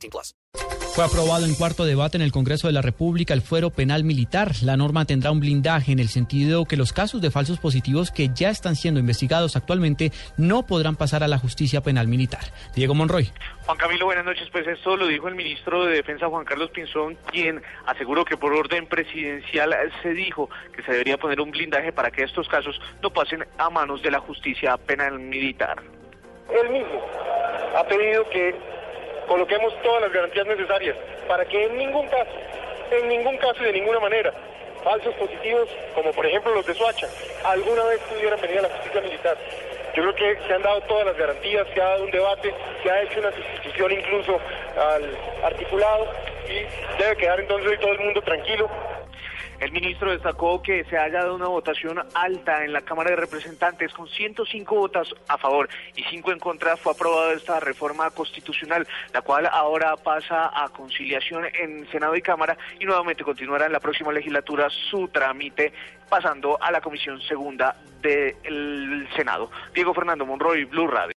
18 plus. Fue aprobado en cuarto debate en el Congreso de la República el fuero penal militar. La norma tendrá un blindaje en el sentido que los casos de falsos positivos que ya están siendo investigados actualmente no podrán pasar a la justicia penal militar. Diego Monroy. Juan Camilo, buenas noches. Pues esto lo dijo el ministro de Defensa Juan Carlos Pinzón, quien aseguró que por orden presidencial se dijo que se debería poner un blindaje para que estos casos no pasen a manos de la justicia penal militar. Él mismo ha pedido que coloquemos todas las garantías necesarias para que en ningún caso, en ningún caso y de ninguna manera, falsos positivos, como por ejemplo los de Soacha, alguna vez pudieran venir a la justicia militar. Yo creo que se han dado todas las garantías, se ha dado un debate, se ha hecho una sustitución incluso al articulado y debe quedar entonces hoy todo el mundo tranquilo. El ministro destacó que se haya dado una votación alta en la Cámara de Representantes con 105 votos a favor y 5 en contra. Fue aprobada esta reforma constitucional, la cual ahora pasa a conciliación en Senado y Cámara y nuevamente continuará en la próxima legislatura su trámite pasando a la Comisión Segunda del Senado. Diego Fernando Monroy, Blue Radio.